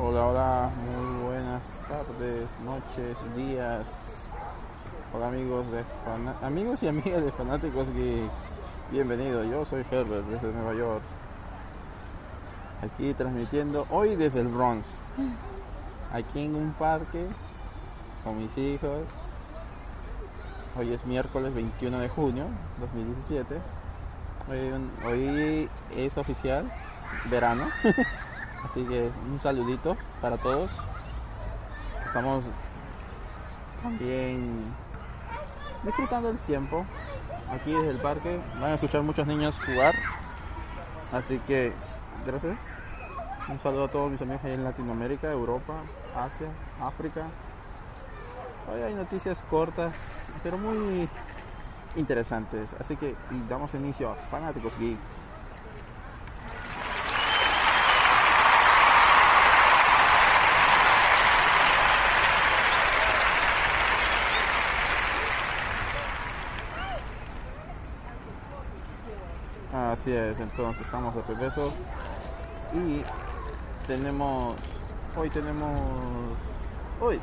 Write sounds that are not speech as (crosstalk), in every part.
Hola, hola, muy buenas tardes, noches, días. Hola amigos de fana- amigos y amigas de fanáticos geek. Bienvenido, yo soy Herbert desde Nueva York. Aquí transmitiendo hoy desde el Bronx. Aquí en un parque con mis hijos. Hoy es miércoles 21 de junio 2017. Hoy, hoy es oficial verano. (laughs) Así que un saludito para todos. Estamos también disfrutando el tiempo aquí desde el parque. Van a escuchar muchos niños jugar. Así que gracias. Un saludo a todos mis amigos ahí en Latinoamérica, Europa, Asia, África. Hoy hay noticias cortas, pero muy interesantes. Así que damos inicio a Fanáticos Geek. Entonces estamos de regreso y tenemos, hoy tenemos, hoy,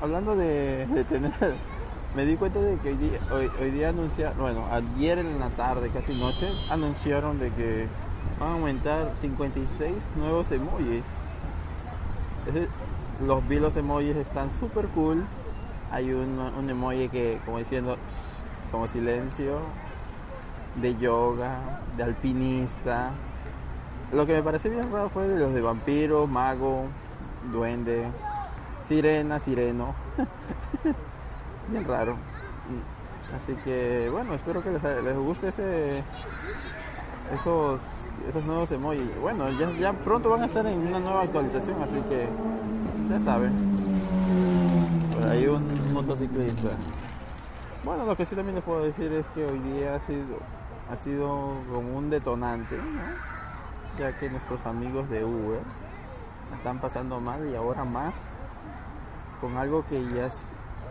hablando de, tener, (laughs) me di cuenta de que hoy día, hoy, día anunciaron, bueno, ayer en la tarde, casi noche, anunciaron de que van a aumentar 56 nuevos emojis. Los vi los emojis están super cool. Hay un emoji que, como diciendo, como silencio, de yoga, de alpinista. Lo que me pareció bien raro fue de los de vampiro, mago, duende, sirena, sireno. (laughs) bien raro. Así que bueno, espero que les, les guste ese, esos, esos nuevos emojis. Bueno, ya, ya pronto van a estar en una nueva actualización, así que ya saben. Por ahí un motociclista. Bueno, lo que sí también les puedo decir es que hoy día ha sido, ha sido como un detonante, ya que nuestros amigos de Uber están pasando mal y ahora más con algo que ya,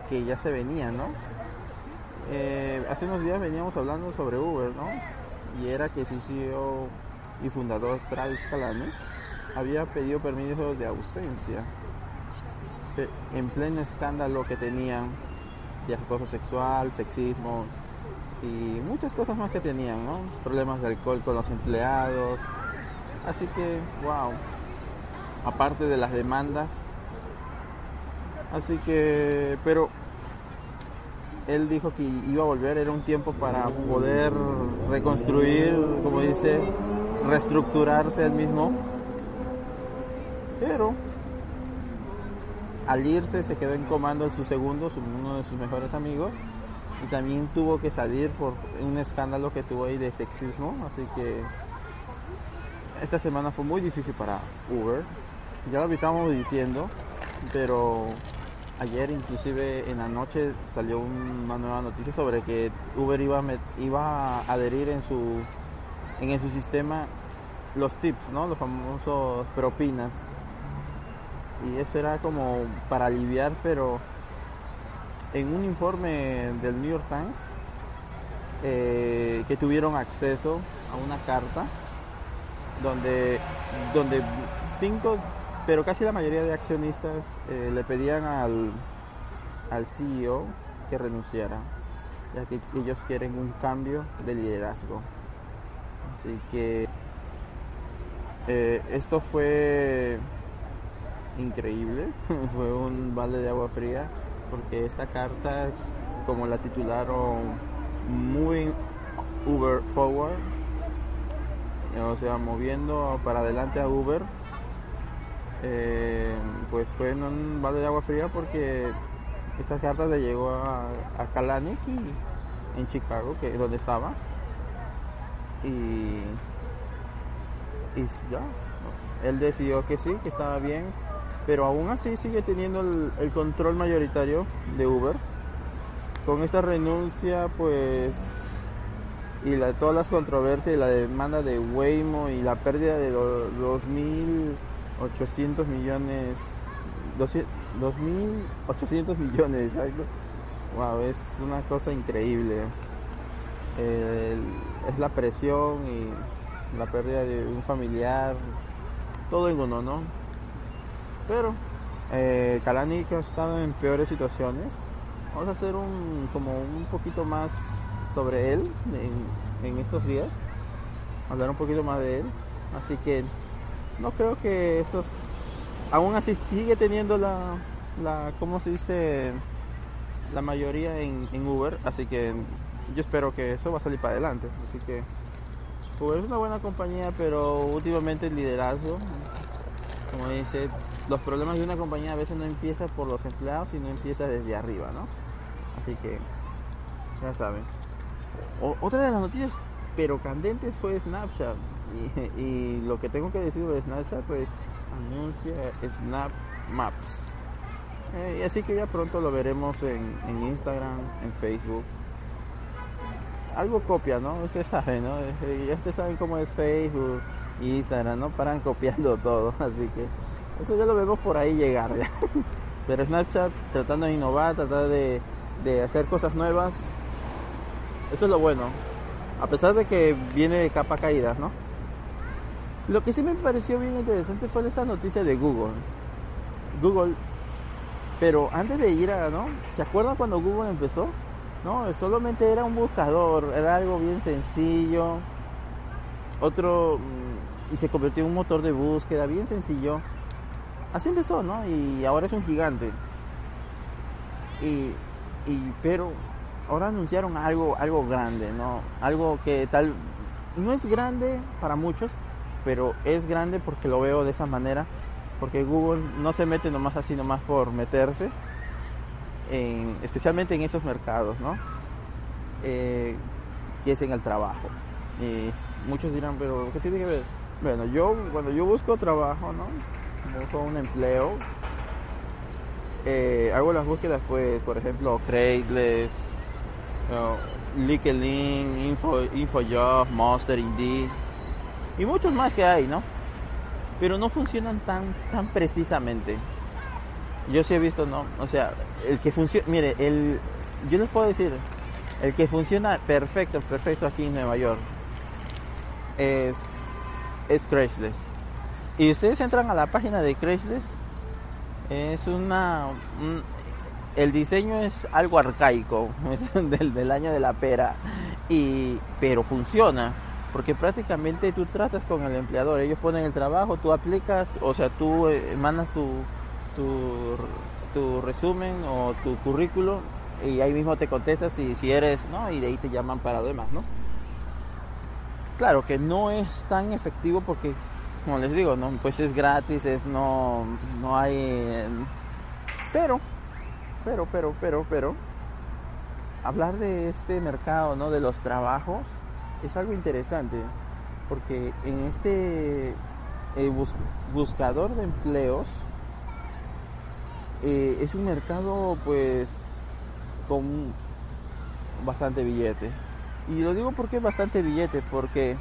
que ya se venía, ¿no? Eh, hace unos días veníamos hablando sobre Uber, ¿no? Y era que su CEO y fundador Travis Kalanick había pedido permiso de ausencia pe- en pleno escándalo que tenían de acoso sexual, sexismo y muchas cosas más que tenían, ¿no? Problemas de alcohol con los empleados. Así que, wow. Aparte de las demandas. Así que, pero él dijo que iba a volver, era un tiempo para poder reconstruir, como dice, reestructurarse él mismo. Pero al irse se quedó en comando su segundo, uno de sus mejores amigos, y también tuvo que salir por un escándalo que tuvo ahí de sexismo, así que esta semana fue muy difícil para Uber, ya lo estábamos diciendo, pero ayer inclusive en la noche salió una nueva noticia sobre que Uber iba a, iba a adherir en su, en su sistema los tips, ¿no? los famosos propinas y eso era como para aliviar, pero en un informe del New York Times eh, que tuvieron acceso a una carta donde, donde cinco, pero casi la mayoría de accionistas eh, le pedían al, al CEO que renunciara, ya que ellos quieren un cambio de liderazgo. Así que eh, esto fue increíble, (laughs) fue un balde de agua fría, porque esta carta, como la titularon Moving Uber Forward, o sea, moviendo para adelante a Uber, eh, pues fue en un balde de agua fría porque esta carta le llegó a, a Kalanick en Chicago, que es donde estaba, y, y ya, él decidió que sí, que estaba bien, pero aún así sigue teniendo el, control mayoritario de Uber. Con esta renuncia, pues, y todas las controversias y la demanda de Waymo y la pérdida de los 2.800 millones, 2.800 millones, exacto. Wow, es una cosa increíble. Es la presión y la pérdida de un familiar, todo en uno, ¿no? Pero eh, Kalanick ha estado en peores situaciones. Vamos a hacer un como un poquito más sobre él en, estos días. Hablar un poquito más de él. Así que no creo que estos aún así sigue teniendo la, la ¿cómo se dice? La mayoría en, en Uber. Así que yo espero que eso va a salir para adelante. Así que Uber es una buena compañía, pero últimamente el liderazgo, como dice, los problemas de una compañía a veces no empiezan por los empleados, sino empieza desde arriba, ¿no? Así que, ya saben. Otra de las noticias, pero candentes, fue Snapchat. (laughs) Y, lo que tengo que decir sobre Snapchat, pues anuncia Snap Maps. Eh, y así que ya pronto lo veremos en, en Instagram, en Facebook. Algo copia, ¿no? Ustedes (laughs) saben, ¿no? Eh, Ya ustedes saben cómo es Facebook y Instagram, ¿no? Paran copiando (laughs) todo. Así que eso ya lo vemos por ahí llegar ya. (laughs) Pero Snapchat tratando de innovar, tratar de, de hacer cosas nuevas. Eso es lo bueno. A pesar de que viene de capa caída, ¿no? Lo que sí me pareció bien interesante fue esta noticia de Google. Google, pero antes de ir a, ¿no? ¿Se acuerdan cuando Google empezó? No, solamente era un buscador, era algo bien sencillo. Otro, y se convirtió en un motor de búsqueda bien sencillo. Así empezó, ¿no? Y ahora es un gigante. Y, y pero ahora anunciaron algo, algo grande, ¿no? Algo que tal, no es grande para muchos, pero es grande porque lo veo de esa manera. Porque Google no se mete nomás así, nomás por meterse, en- especialmente en esos mercados, ¿no? Eh, que es en el trabajo. Y muchos dirán, pero ¿qué tiene que ver? Bueno, yo cuando yo busco trabajo, ¿no? Busco un empleo, eh, hago las búsquedas, pues, por ejemplo, Craigslist, uh, LinkedIn, Info, InfoJob, Monster, Indeed y muchos más que hay, ¿no? Pero no funcionan tan, tan precisamente. Yo sí he visto, ¿no? O sea, el que funciona, mire, el, yo les puedo decir, el que funciona perfecto, perfecto aquí en Nueva York es, es Craigslist. Y ustedes entran a la página de Craigslist, es una, un- el diseño es algo arcaico, (laughs) es del, del año de la pera, y, pero funciona. Porque prácticamente tú tratas con el empleador, ellos ponen el trabajo, tú aplicas, o sea, tú eh, mandas tu, tu, tu resumen o tu currículo y ahí mismo te contestas si, si eres, ¿no? Y de ahí te llaman para lo demás, ¿no? Claro que no es tan efectivo porque, como les digo, no, pues es gratis, es no, no hay, pero, pero, pero, pero, pero, hablar de este mercado, ¿no? De los trabajos es algo interesante porque en este eh, bus- buscador de empleos eh, es un mercado pues con bastante billete y lo digo porque es bastante billete porque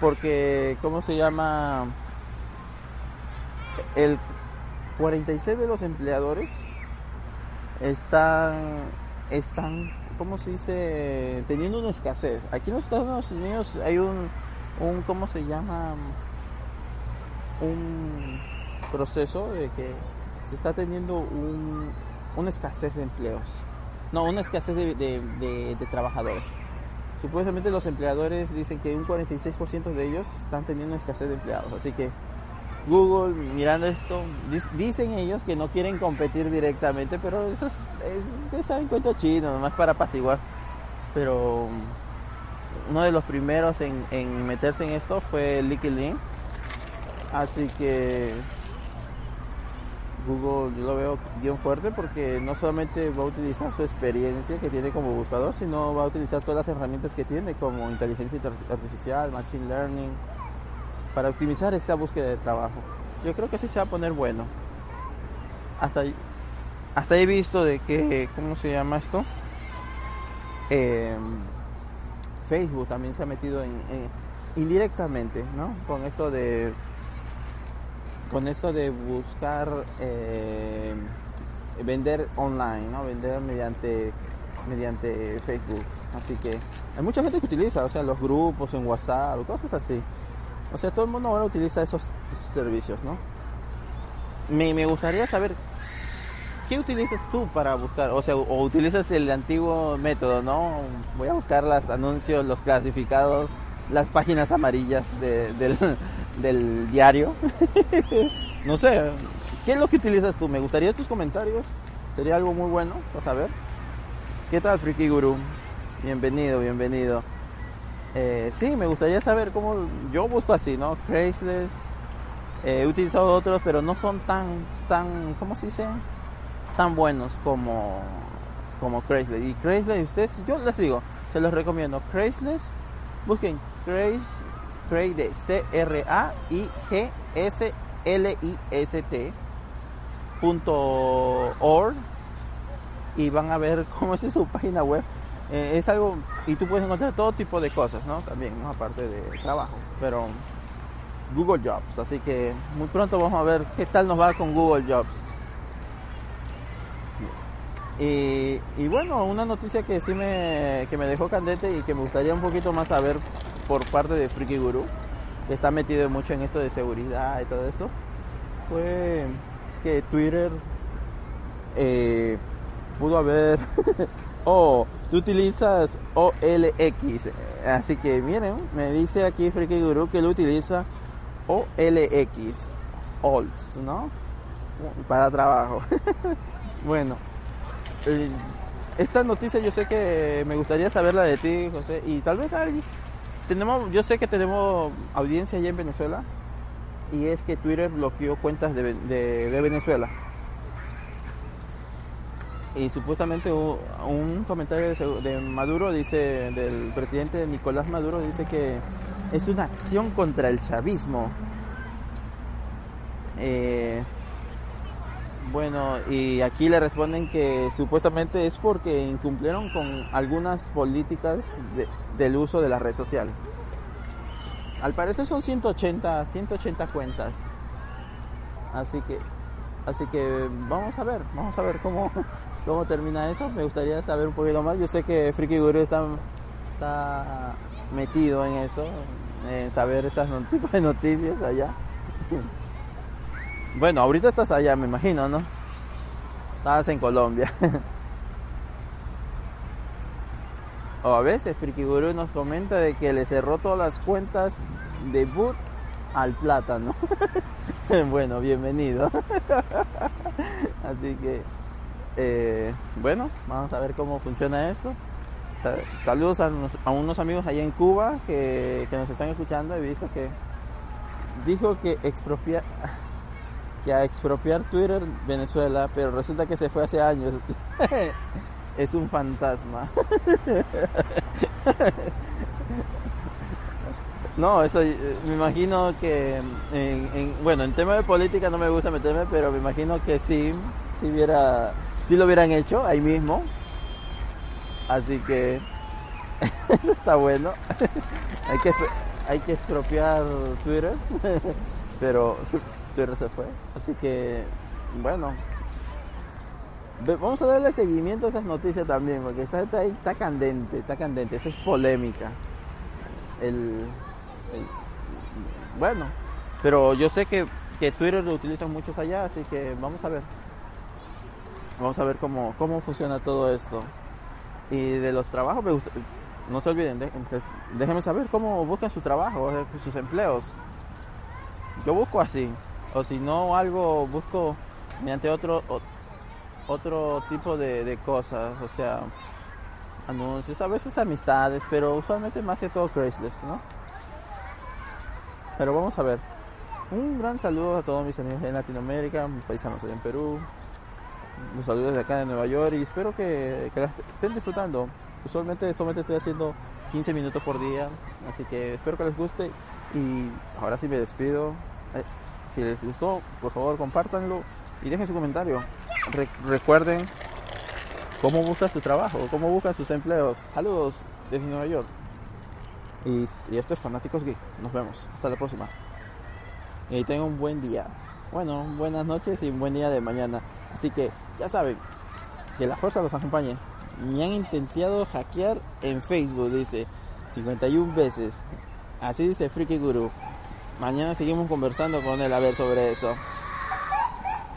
porque cómo se llama el 46 de los empleadores están están cómo se dice teniendo una escasez. Aquí en los Estados Unidos hay un un cómo se llama un proceso de que se está teniendo un, una escasez de empleos. No, una escasez de, de- trabajadores. Supuestamente los empleadores dicen que un 46% de ellos están teniendo escasez de empleados. Así que Google, mirando esto, dicen ellos que no quieren competir directamente, pero eso es, es saben cuento chino, nomás para apaciguar. Pero uno de los primeros en, en meterse en esto fue LinkedIn. Así que Google yo lo veo bien fuerte porque no solamente va a utilizar su experiencia que tiene como buscador, sino va a utilizar todas las herramientas que tiene como inteligencia arti- artificial, machine learning para optimizar esa búsqueda de trabajo. Yo creo que sí se va a poner bueno. Hasta, hasta he visto de que, ¿cómo se llama esto? Em, Facebook también se ha metido en, indirectamente, ¿no? Con esto de con esto de buscar eh, vender online, ¿no? Vender mediante mediante Facebook. Así que hay mucha gente que utiliza, o sea, los grupos en WhatsApp, cosas así. O sea, todo el mundo ahora utiliza esos servicios, ¿no? Me, me gustaría saber ¿qué utilizas tú para buscar? O sea, o utilizas el antiguo método, ¿no? Voy a buscar los anuncios, los clasificados, las páginas amarillas del, (laughs) del diario. (laughs) no sé, ¿qué es lo que utilizas tú? Me gustaría tus comentarios. Sería algo muy bueno para saber. ¿Qué tal, Friki Guru? Bienvenido, bienvenido. Eh, sí, me gustaría saber cómo yo busco así, ¿no? Craigslist. Eh, he utilizado otros, pero no son tan, tan, ¿cómo se dice? Tan buenos como, como Craigslist. Y Craigslist, ustedes, yo les digo, se los recomiendo. Craigslist, busquen Craigslist, Craigslist, C-R-A-I-G-S-L-I-S-T punto org y van a ver (laughs) cómo es su página web eh, es algo, y tú puedes encontrar todo tipo de cosas, ¿no? También, ¿no? Aparte de trabajo, pero Google Jobs, así que muy pronto vamos a ver qué tal nos va con Google Jobs. Y, bueno, una noticia que sí me, que me dejó candente y que me gustaría un poquito más saber por parte de Freaky Guru, que está metido mucho en esto de seguridad y todo eso, fue que Twitter eh, pudo haber (laughs) Oh, tú utilizas OLX. Así que miren, me dice aquí Freaky Guru que él utiliza OLX. OLS, ¿no? Para trabajo. (laughs) bueno, esta noticia yo sé que me gustaría saberla de ti, José. Y tal vez alguien. Tenemos, yo sé que tenemos audiencia allá en Venezuela. Y es que Twitter bloqueó cuentas de, de Venezuela y supuestamente un comentario de Maduro dice, del presidente Nicolás Maduro dice que es una acción contra el chavismo. Eh, bueno, y aquí le responden que supuestamente es porque incumplieron con algunas políticas del uso de la red social. Al parecer son 180, 180 cuentas. Así que, así que vamos a ver, vamos a ver cómo, (laughs) cómo termina eso. Me gustaría saber un poquito más. Yo sé que Friki Guru está, está metido en eso, en saber esas (laughs) tipos de noticias allá. (laughs) Bueno, ahorita estás allá, me imagino, ¿no? Estás en Colombia. (laughs) o a veces Friki Guru nos comenta de que le cerró todas las cuentas de boot al plátano. (laughs) bueno, bienvenido. (laughs) Así que eh, bueno, vamos a ver cómo funciona eso. Saludos a, unos amigos allá en Cuba que, nos están escuchando. He visto que dijo que expropiar que a expropiar Twitter Venezuela, pero resulta que se fue hace años. (laughs) es un fantasma. (laughs) no, eso eh, me imagino que bueno, en tema de política no me gusta meterme, pero me imagino que sí, si hubiera si lo hubieran hecho ahí mismo. Así que (laughs) eso está bueno. hay que hay que expropiar Twitter, pero Twitter se fue. Así que bueno, vamos a darle seguimiento a esas noticias también, porque está, ahí, está candente, está candente, eso es polémica. El, bueno, pero yo sé que, que Twitter lo utilizan muchos allá, así que vamos a ver. Vamos a ver cómo, cómo funciona todo esto. Y de los trabajos, no se olviden, déjenme saber cómo buscan su trabajo, sus empleos. Yo busco así, o si no algo, busco mediante otro, otro tipo de, cosas, o sea, anuncios, a veces amistades, pero usualmente más que todo Craigslist, ¿no? Pero vamos a ver. Un gran saludo a todos mis amigos en Latinoamérica, mis paisanos en Perú, los saludos de acá de Nueva York y espero que, estén disfrutando. Usualmente solamente estoy haciendo 15 minutos por día, así que espero que les guste Y ahora sí me despido. Si les gustó, por favor compártanlo y dejen su comentario. recuerden cómo buscan su trabajo, cómo buscan sus empleos. Saludos desde Nueva York. Y, esto es Fanáticos Geek. Nos vemos. Hasta la próxima. Y tengan un buen día. Bueno, buenas noches y un buen día de mañana. Así que ya saben, que la fuerza los acompañe. Me han intentado hackear en Facebook, dice 51 veces. Así dice Freaky Guru. Mañana seguimos conversando con él a ver sobre eso.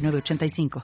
85